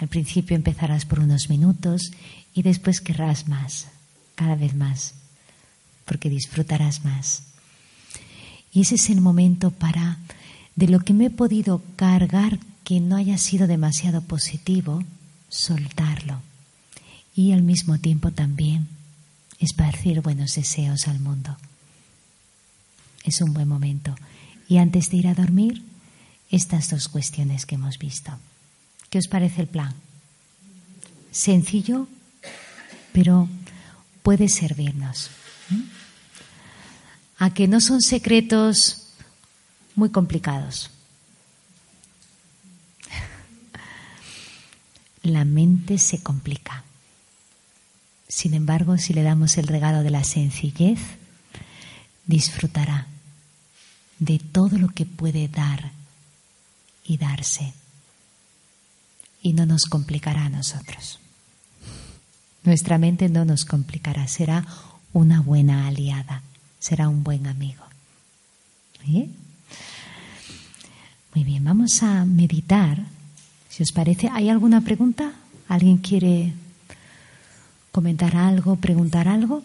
Al principio empezarás por unos minutos y después querrás más, cada vez más, porque disfrutarás más. Y ese es el momento para, de lo que me he podido cargar que no haya sido demasiado positivo, soltarlo. Y al mismo tiempo también esparcir buenos deseos al mundo. Es un buen momento. Y antes de ir a dormir, estas dos cuestiones que hemos visto. ¿Qué os parece el plan? Sencillo, pero puede servirnos. A que no son secretos muy complicados. La mente se complica. Sin embargo, si le damos el regalo de la sencillez, disfrutará de todo lo que puede dar y darse y no nos complicará a nosotros. Nuestra mente no nos complicará, será una buena aliada, será un buen amigo. Muy bien, vamos a meditar. Si os parece, ¿hay alguna pregunta? ¿Alguien quiere comentar algo, preguntar algo?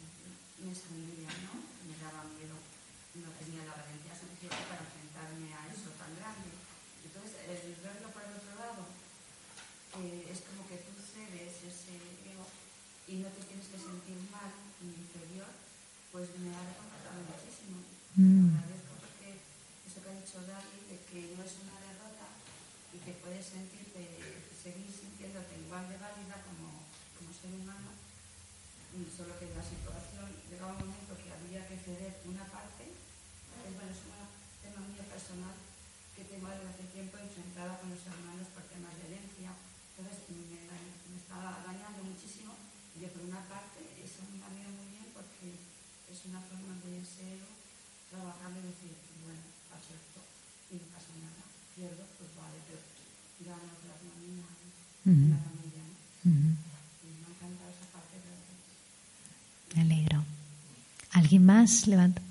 Me daba miedo. no tenía la valentía suficiente para enfrentarme a eso tan grande. Entonces, el verlo por el otro lado, eh, es como que tú cedes ese ego y no te tienes que sentir mal ni inferior, pues me ha reconfortado muchísimo. Mm. Agradezco porque eso que ha dicho Dani, de que no es una derrota y que puedes sentirte, seguir sintiéndote igual de válida como, como ser humano, solo que la situación llegaba un momento que había que ceder una parte, bueno, es un tema mío personal que tengo desde hace tiempo enfrentada con los hermanos por temas de herencia, entonces me, me estaba dañando muchísimo. Y por una parte eso me ha muy bien porque es una forma de ser trabajar y decir, bueno, acepto y no pasa nada, pierdo, pues vale, pero gano otra armonía en la familia. ¿no? Uh -huh. Y me ha encantado esa parte de Me alegro. ¿Alguien más? Levanta.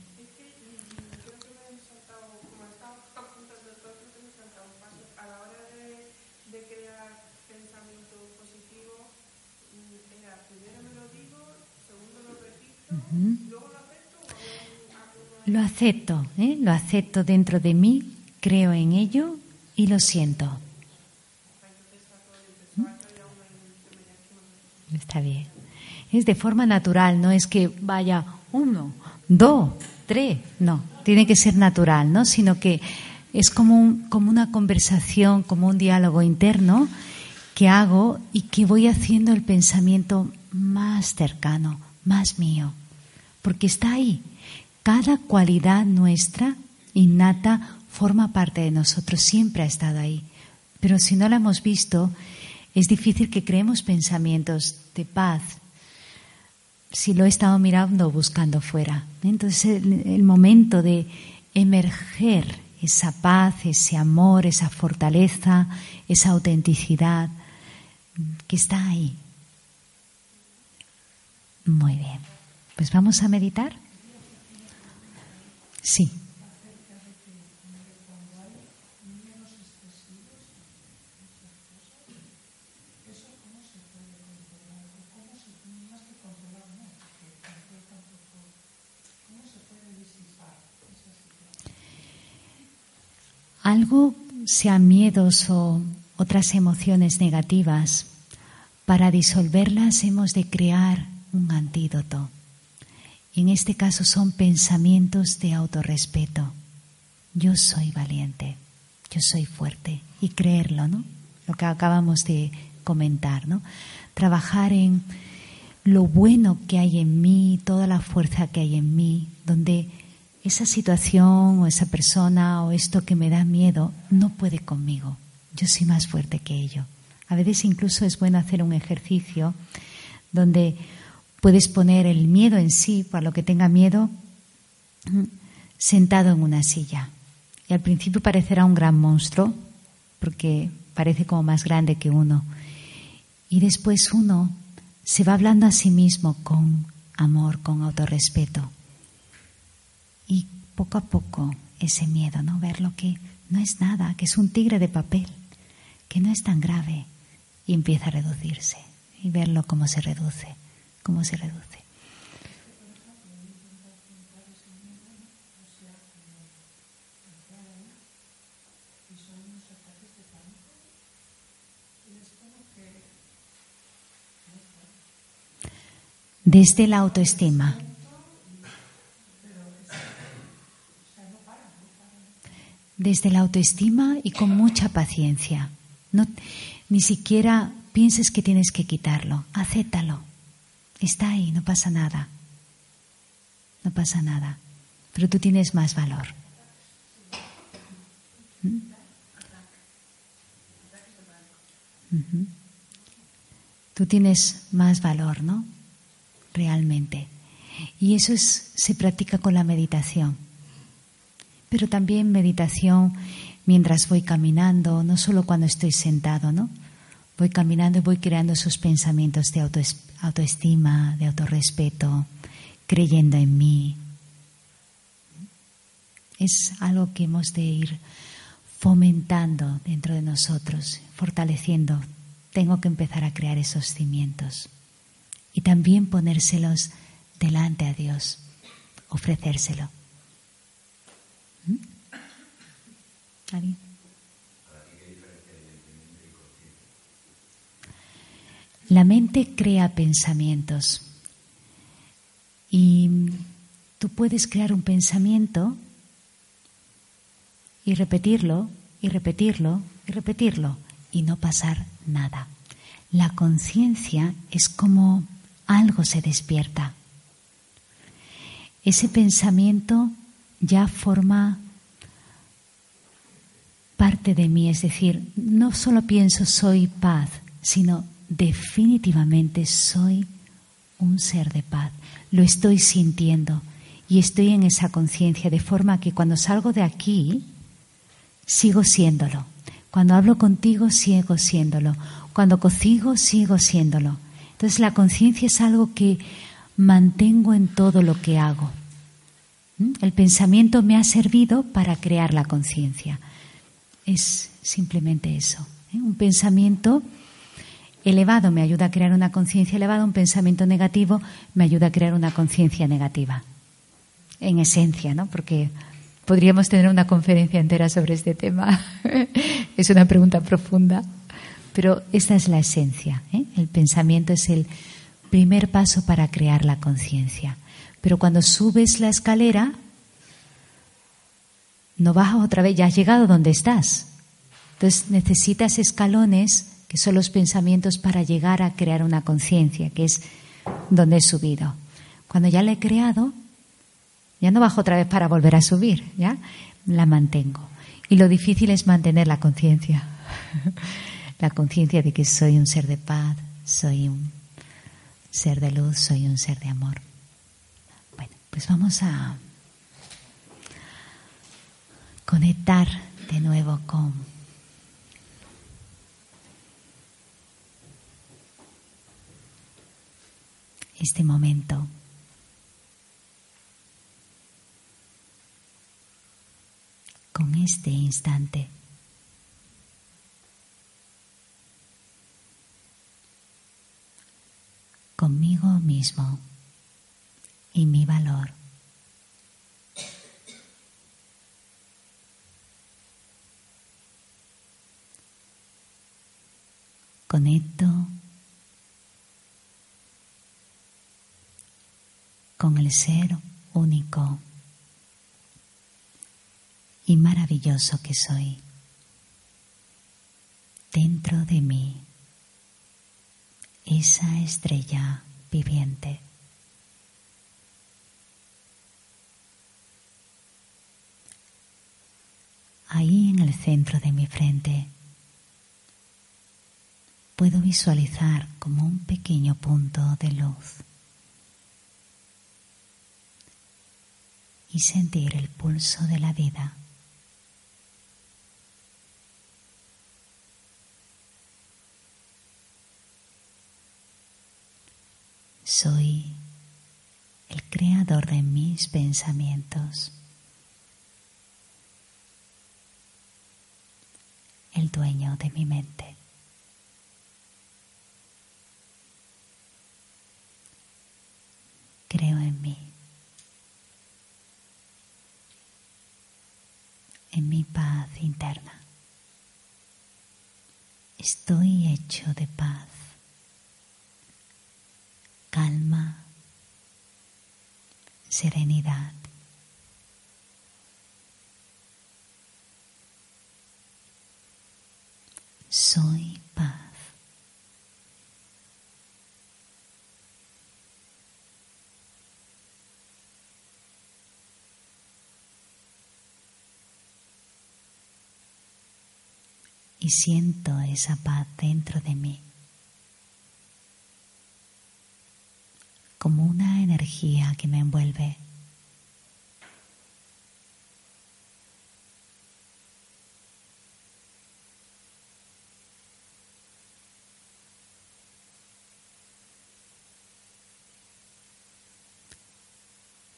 Lo acepto, ¿eh? lo acepto dentro de mí, creo en ello y lo siento. Está bien. Es de forma natural, no es que vaya uno, dos, tres, no, tiene que ser natural, ¿no? Sino que es como, como una conversación, como un diálogo interno que hago y que voy haciendo el pensamiento más cercano, más mío, porque está ahí. Cada cualidad nuestra innata forma parte de nosotros, siempre ha estado ahí. Pero si no la hemos visto, es difícil que creemos pensamientos de paz si lo he estado mirando buscando fuera. Entonces el, momento de emerger esa paz, ese amor, esa fortaleza, esa autenticidad que está ahí. Muy bien. Pues vamos a meditar. Sí. Algo, sean miedos o otras emociones negativas, para disolverlas hemos de crear un antídoto. En este caso son pensamientos de autorrespeto. Yo soy valiente, yo soy fuerte y creerlo, ¿no? Lo que acabamos de comentar, ¿no? Trabajar en lo bueno que hay en mí, toda la fuerza que hay en mí, donde esa situación o esa persona o esto que me da miedo no puede conmigo. Yo soy más fuerte que ello. A veces incluso es bueno hacer un ejercicio donde puedes poner el miedo en sí, para lo que tenga miedo, sentado en una silla. Y al principio parecerá un gran monstruo, porque parece como más grande que uno. Y después uno se va hablando a sí mismo con amor, con autorrespeto poco a poco ese miedo, ¿no? Ver lo que no es nada, que es un tigre de papel, que no es tan grave y empieza a reducirse y verlo cómo se reduce, cómo se reduce. Desde la autoestima. Desde la autoestima y con mucha paciencia. No, ni siquiera pienses que tienes que quitarlo, acéptalo. Está ahí, no pasa nada. No pasa nada. Pero tú tienes más valor. ¿Mm? Tú tienes más valor, ¿no? Realmente. Y eso es, se practica con la meditación pero también meditación mientras voy caminando, no solo cuando estoy sentado, ¿no? Voy caminando y voy creando esos pensamientos de autoestima, de autorrespeto, creyendo en mí. Es algo que hemos de ir fomentando dentro de nosotros, fortaleciendo. Tengo que empezar a crear esos cimientos y también ponérselos delante a Dios, ofrecérselo La mente crea pensamientos y tú puedes crear un pensamiento y repetirlo y repetirlo y repetirlo y no pasar nada. La conciencia es como algo se despierta. Ese pensamiento ya forma parte de mí, es decir, no solo pienso soy paz, sino definitivamente soy un ser de paz. Lo estoy sintiendo y estoy en esa conciencia, de forma que cuando salgo de aquí, sigo siéndolo. Cuando hablo contigo, sigo siéndolo. Cuando cocigo, sigo siéndolo. Entonces la conciencia es algo que mantengo en todo lo que hago. ¿Mm? El pensamiento me ha servido para crear la conciencia. Es simplemente eso. ¿eh? Un pensamiento elevado me ayuda a crear una conciencia elevada, un pensamiento negativo me ayuda a crear una conciencia negativa. En esencia, ¿no? Porque podríamos tener una conferencia entera sobre este tema. es una pregunta profunda. Pero esta es la esencia. ¿eh? El pensamiento es el primer paso para crear la conciencia. Pero cuando subes la escalera, no bajas otra vez, ya has llegado donde estás. Entonces necesitas escalones que son los pensamientos para llegar a crear una conciencia, que es donde he subido. Cuando ya la he creado, ya no bajo otra vez para volver a subir, ¿ya? La mantengo. Y lo difícil es mantener la conciencia. la conciencia de que soy un ser de paz, soy un ser de luz, soy un ser de amor. Bueno, pues vamos a conectar de nuevo con este momento. Con este instante. Conmigo mismo y mi valor. Conecto con el ser único y maravilloso que soy dentro de mí, esa estrella viviente. Ahí en el centro de mi frente puedo visualizar como un pequeño punto de luz. y sentir el pulso de la vida. Soy el creador de mis pensamientos, el dueño de mi mente. Creo en mí. en mi paz interna. Estoy hecho de paz, calma, serenidad. Soy siento esa paz dentro de mí, como una energía que me envuelve.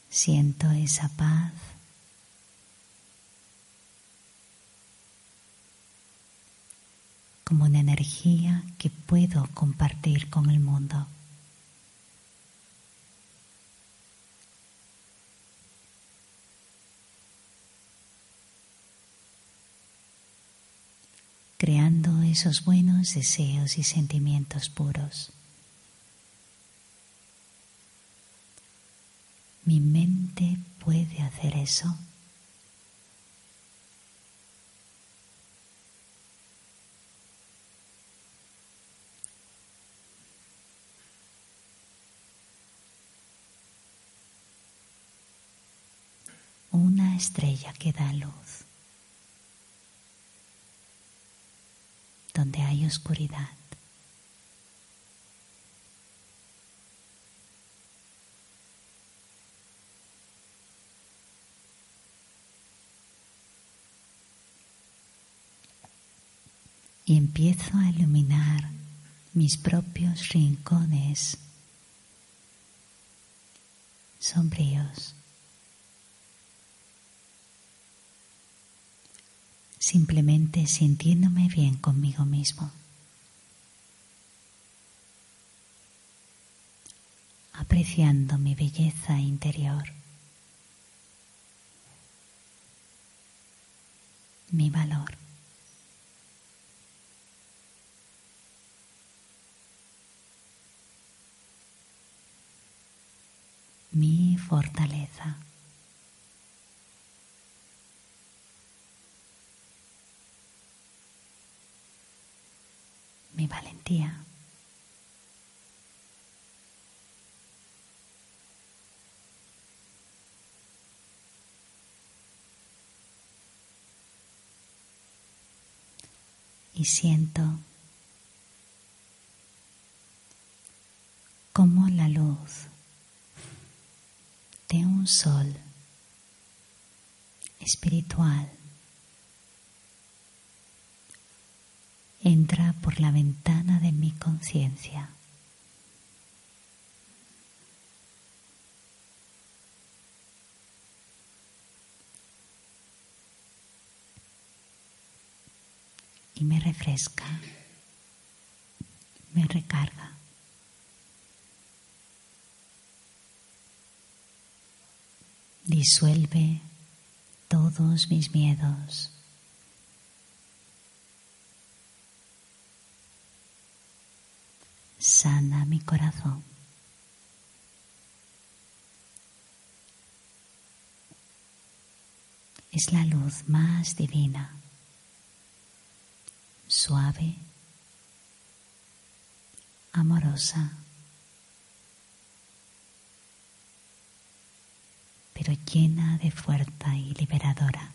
Siento esa paz como una energía que puedo compartir con el mundo. creando esos buenos deseos y sentimientos puros. Mi mente puede hacer eso. Una estrella que da luz. Donde hay oscuridad. y empiezo a iluminar mis propios rincones sombríos. Simplemente sintiéndome bien conmigo mismo. Apreciando mi belleza interior. Mi valor. mi fortaleza. Y siento como la luz de un sol espiritual entra por la ventana de mi conciencia. Y me refresca, me recarga. disuelve todos mis miedos. Sana mi corazón. Es la luz más divina, suave, amorosa. pero llena de fuerza y liberadora.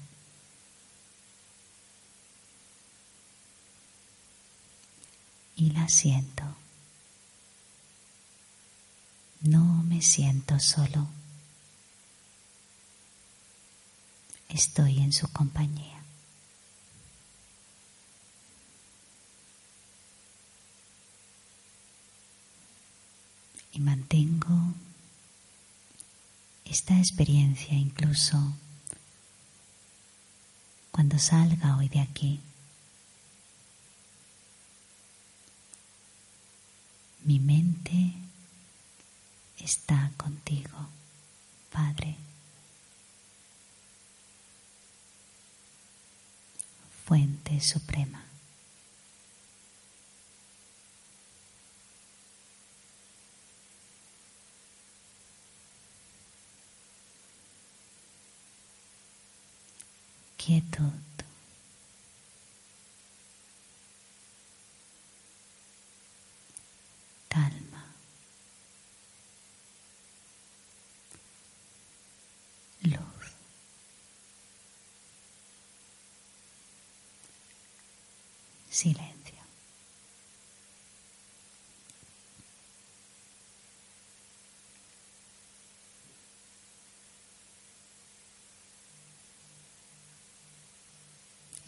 Y la siento. No me siento solo. Estoy en su compañía. Y mantengo esta experiencia incluso cuando salga hoy de aquí. Mi mente está contigo, Padre. Fuente Suprema. Silencio.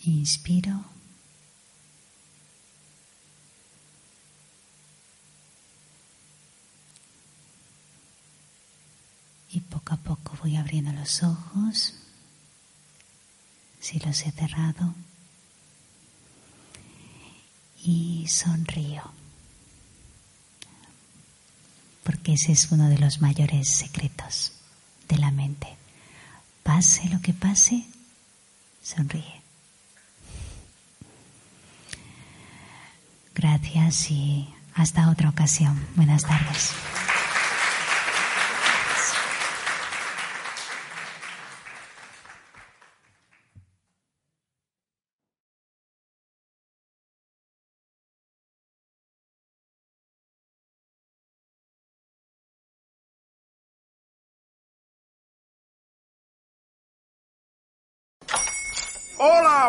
Inspiro. Y poco a poco voy abriendo los ojos. Si los he cerrado. Y sonrío. Porque ese es uno de los mayores secretos de la mente. Pase lo que pase, sonríe. Gracias y hasta otra ocasión. Buenas tardes.